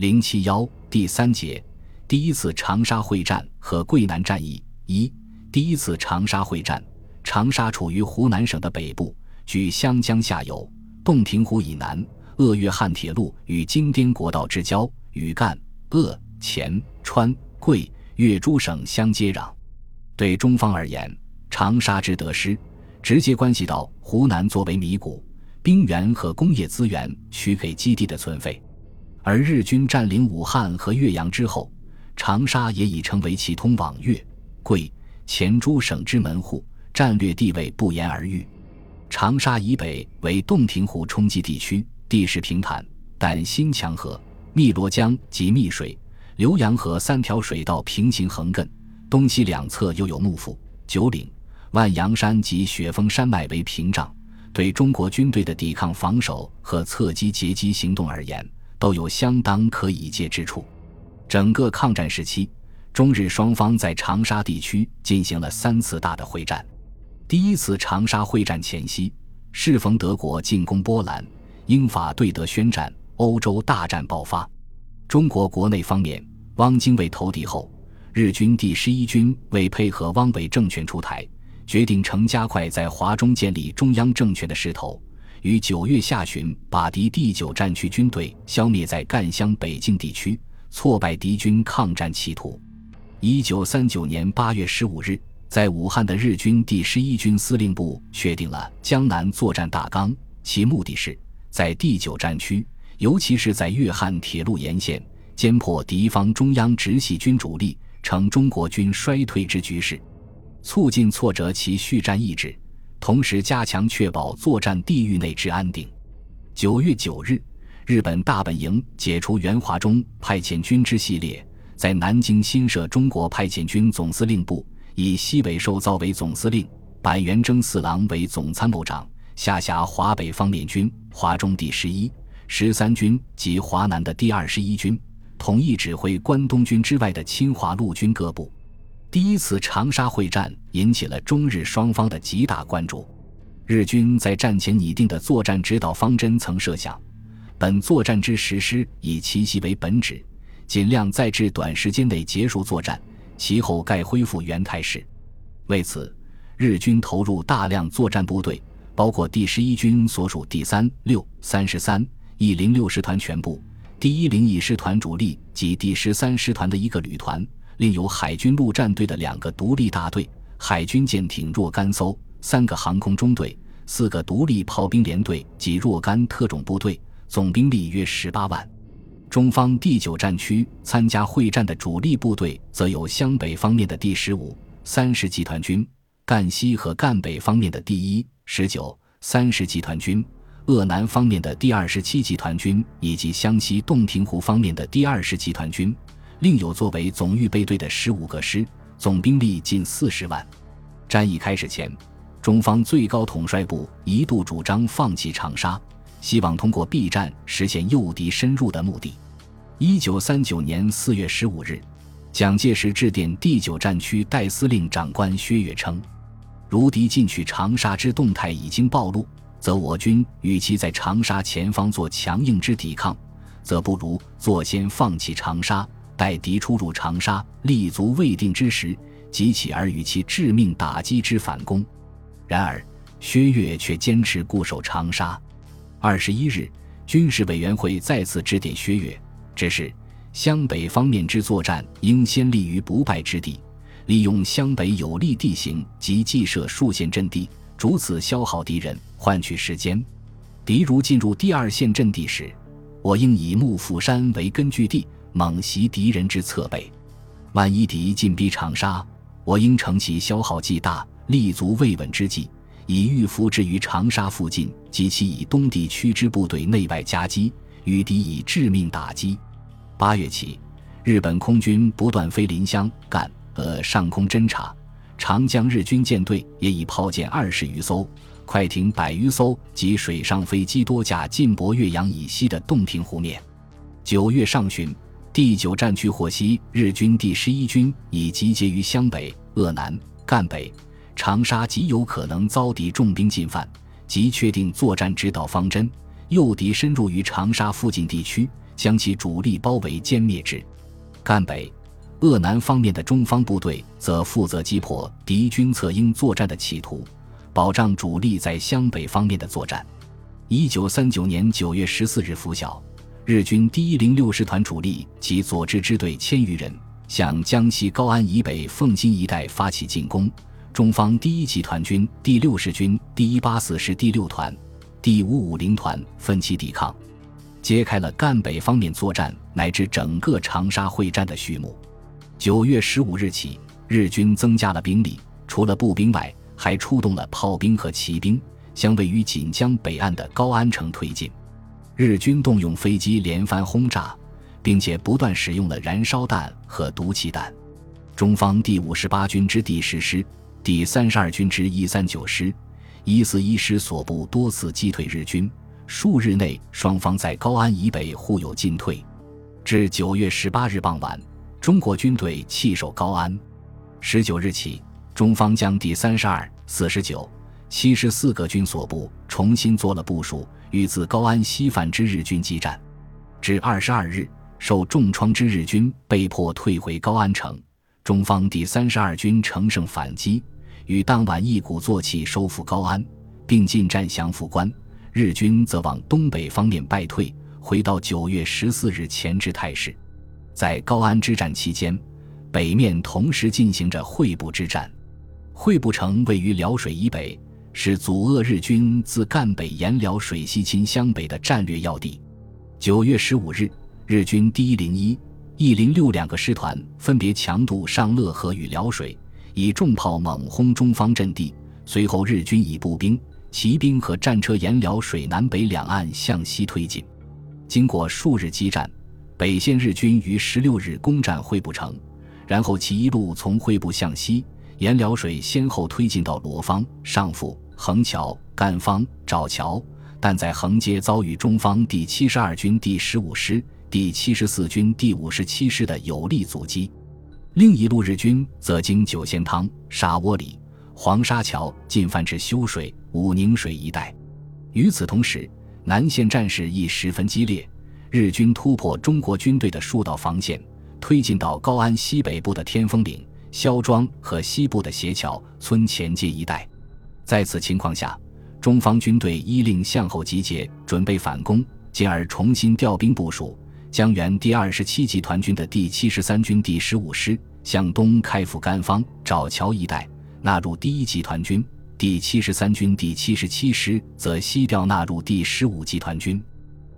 零七幺第三节，第一次长沙会战和桂南战役一。第一次长沙会战，长沙处于湖南省的北部，距湘江下游，洞庭湖以南，鄂粤汉铁路与京滇国道之交，与赣、鄂、黔、川、桂、粤诸省相接壤。对中方而言，长沙之得失，直接关系到湖南作为米谷、兵源和工业资源取给基地的存废。而日军占领武汉和岳阳之后，长沙也已成为其通往粤、桂。黔诸省之门户，战略地位不言而喻。长沙以北为洞庭湖冲积地区，地势平坦，但新墙河、汨罗江及汨水、浏阳河三条水道平行横亘，东西两侧又有幕府、九岭、万阳山及雪峰山脉为屏障，对中国军队的抵抗、防守和侧击截击行动而言，都有相当可以借之处。整个抗战时期。中日双方在长沙地区进行了三次大的会战。第一次长沙会战前夕，适逢德国进攻波兰，英法对德宣战，欧洲大战爆发。中国国内方面，汪精卫投敌后，日军第十一军为配合汪伪政权出台，决定乘加快在华中建立中央政权的势头，于九月下旬把敌第九战区军队消灭在赣湘北境地区，挫败敌军抗战企图。一九三九年八月十五日，在武汉的日军第十一军司令部确定了江南作战大纲，其目的是在第九战区，尤其是在粤汉铁路沿线，歼破敌方中央直系军主力，成中国军衰退之局势，促进挫折其续战意志，同时加强确保作战地域内之安定。九月九日，日本大本营解除援华中派遣军之系列。在南京新设中国派遣军总司令部，以西北寿造为总司令，板垣征四郎为总参谋长，下辖华北方面军、华中第十一、十三军及华南的第二十一军，统一指挥关东军之外的侵华陆军各部。第一次长沙会战引起了中日双方的极大关注。日军在战前拟定的作战指导方针曾设想，本作战之实施以奇袭为本旨。尽量在至短时间内结束作战，其后盖恢复原态势。为此，日军投入大量作战部队，包括第十一军所属第三、六、三十三、一零六师团全部，第一零一师团主力及第十三师团的一个旅团，另有海军陆战队的两个独立大队、海军舰艇若干艘、三个航空中队、四个独立炮兵连队及若干特种部队，总兵力约十八万。中方第九战区参加会战的主力部队，则有湘北方面的第十五、三十集团军，赣西和赣北方面的第一、十九、三十集团军，鄂南方面的第二十七集团军，以及湘西洞庭湖方面的第二十集团军，另有作为总预备队的十五个师，总兵力近四十万。战役开始前，中方最高统帅部一度主张放弃长沙。希望通过避战实现诱敌深入的目的。一九三九年四月十五日，蒋介石致电第九战区代司令长官薛岳称：“如敌进取长沙之动态已经暴露，则我军与其在长沙前方做强硬之抵抗，则不如坐先放弃长沙，待敌出入长沙立足未定之时，即起而与其致命打击之反攻。”然而，薛岳却坚持固守长沙。二十一日，军事委员会再次指点薛岳，指示湘北方面之作战应先立于不败之地，利用湘北有利地形及计设数线阵地，逐次消耗敌人，换取时间。敌如进入第二线阵地时，我应以幕府山为根据地，猛袭敌人之侧背。万一敌进逼长沙，我应乘其消耗既大，立足未稳之际。以预伏置于长沙附近及其以东地区之部队内外夹击，与敌以致命打击。八月起，日本空军不断飞临湘、赣、鄂上空侦察，长江日军舰队也已炮舰二十余艘、快艇百余艘及水上飞机多架进泊岳阳以西的洞庭湖面。九月上旬，第九战区获悉日军第十一军已集结于湘北、鄂南、赣北。长沙极有可能遭敌重兵进犯，即确定作战指导方针，诱敌深入于长沙附近地区，将其主力包围歼灭之。赣北、鄂南方面的中方部队则负责击破敌军策应作战的企图，保障主力在湘北方面的作战。一九三九年九月十四日拂晓，日军第一零六师团主力及左支支队千余人向江西高安以北奉新一带发起进攻。中方第一集团军第六十军第一八四师第六团、第五五零团分期抵抗，揭开了赣北方面作战乃至整个长沙会战的序幕。九月十五日起，日军增加了兵力，除了步兵外，还出动了炮兵和骑兵，向位于锦江北岸的高安城推进。日军动用飞机连番轰炸，并且不断使用了燃烧弹和毒气弹。中方第五十八军之第十师。第三十二军之一三九师、一四一师所部多次击退日军，数日内双方在高安以北互有进退。至九月十八日傍晚，中国军队弃守高安。十九日起，中方将第三十二、四十九、七十四个军所部重新做了部署，与自高安西返之日军激战。至二十二日，受重创之日军被迫退回高安城。中方第三十二军乘胜反击，于当晚一鼓作气收复高安，并进占降复关。日军则往东北方面败退，回到九月十四日前之态势。在高安之战期间，北面同时进行着会部之战。会部城位于辽水以北，是阻遏日军自赣北沿辽水西侵湘北的战略要地。九月十五日，日军第一零一。一零六两个师团分别强渡上乐河与辽水，以重炮猛轰中方阵地。随后，日军以步兵、骑兵和战车沿辽水南北两岸向西推进。经过数日激战，北线日军于十六日攻占会不城，然后其一路从会部向西，沿辽水先后推进到罗方、上富、横桥、干方、沼桥，但在横街遭遇中方第七十二军第十五师。第七十四军第五十七师的有力阻击，另一路日军则经九仙汤、沙窝里、黄沙桥进犯至修水、武宁水一带。与此同时，南线战事亦十分激烈，日军突破中国军队的数道防线，推进到高安西北部的天峰岭、肖庄和西部的斜桥村前街一带。在此情况下，中方军队依令向后集结，准备反攻，进而重新调兵部署。将原第二十七集团军的第七十三军第十五师向东开赴甘方、沼桥一带，纳入第一集团军；第七十三军第七十七师则西调纳入第十五集团军。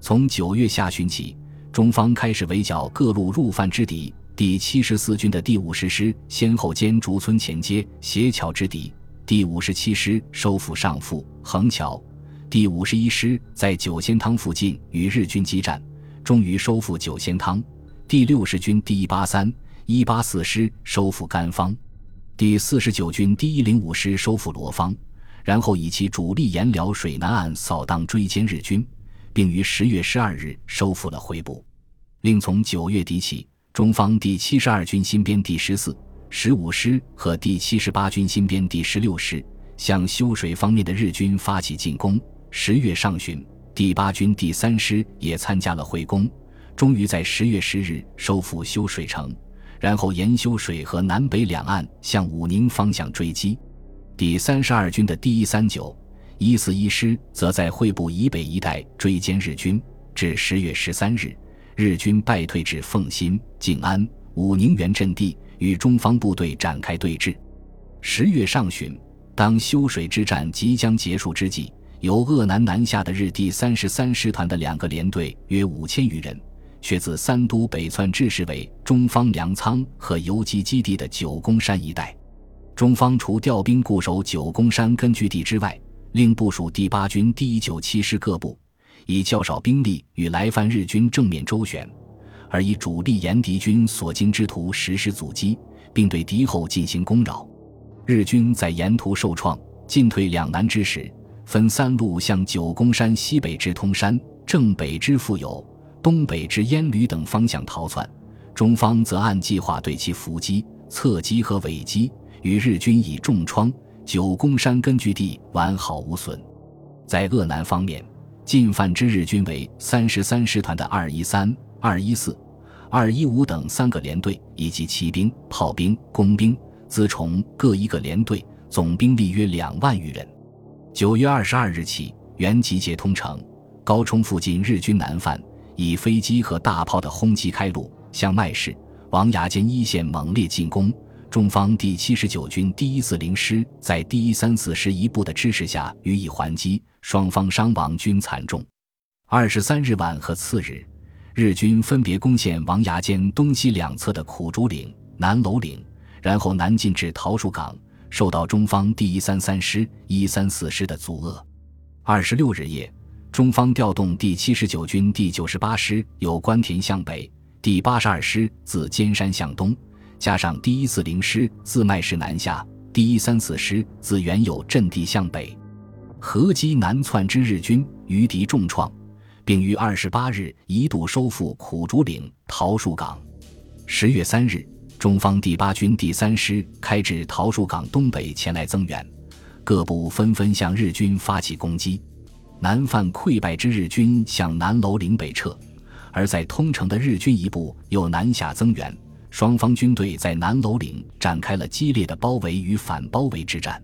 从九月下旬起，中方开始围剿各路入犯之敌。第七十四军的第五十师先后歼竹村前街、斜桥之敌；第五十七师收复上富、横桥；第五十一师在九仙汤附近与日军激战。终于收复九仙汤，第六十军第一八三、一八四师收复甘方，第四十九军第一零五师收复罗方，然后以其主力沿辽水南岸扫荡追歼日军，并于十月十二日收复了回部。另从九月底起，中方第七十二军新编第十四、十五师和第七十八军新编第十六师向修水方面的日军发起进攻。十月上旬。第八军第三师也参加了会攻，终于在十月十日收复修水城，然后沿修水河南北两岸向武宁方向追击。第三十二军的第一三九、一四一师则在会部以北一带追歼日军，至十月十三日，日军败退至奉新、静安、武宁原阵地，与中方部队展开对峙。十月上旬，当修水之战即将结束之际。由鄂南南下的日第三十三师团的两个连队约五千余人，却自三都北窜至市为中方粮仓和游击基地的九宫山一带。中方除调兵固守九宫山根据地之外，另部署第八军第一九七师各部，以较少兵力与来犯日军正面周旋，而以主力沿敌军所经之途实施阻击，并对敌后进行攻扰。日军在沿途受创、进退两难之时。分三路向九宫山西北之通山、正北之富有、东北之烟吕等方向逃窜，中方则按计划对其伏击、侧击和尾击，与日军以重创，九宫山根据地完好无损。在鄂南方面，进犯之日军为三十三师团的二一三、二一四、二一五等三个连队，以及骑兵、炮兵、工兵、辎重各一个连队，总兵力约两万余人。九月二十二日起，原集结通城，高冲附近日军南犯，以飞机和大炮的轰击开路，向麦市、王崖间一线猛烈进攻。中方第七十九军第一四零师在第一三四师一部的支持下予以还击，双方伤亡均惨重。二十三日晚和次日，日军分别攻陷王崖间东西两侧的苦竹岭、南楼岭，然后南进至桃树岗，受到中方第一三三师、一三四师的阻遏。二十六日夜，中方调动第七十九军第九十八师由关田向北，第八十二师自尖山向东。加上第一四零师自麦市南下，第一三四师自原有阵地向北，合击南窜之日军，余敌重创，并于二十八日一度收复苦竹岭、桃树港。十月三日，中方第八军第三师开至桃树港东北前来增援，各部纷纷向日军发起攻击。南犯溃败之日军向南楼岭北撤，而在通城的日军一部又南下增援。双方军队在南楼岭展开了激烈的包围与反包围之战。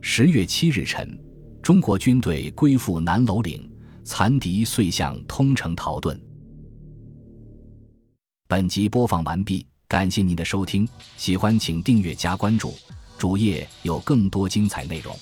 十月七日晨，中国军队归附南楼岭，残敌遂向通城逃遁。本集播放完毕，感谢您的收听，喜欢请订阅加关注，主页有更多精彩内容。